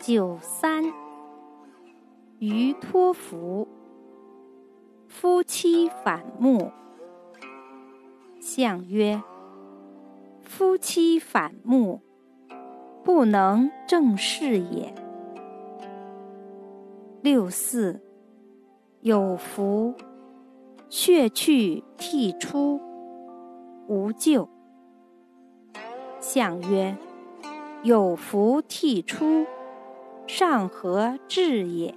九三，于托福。夫妻反目，相曰：夫妻反目，不能正视也。六四，有福，血去涕出，无咎。相曰：有福涕出，上何至也？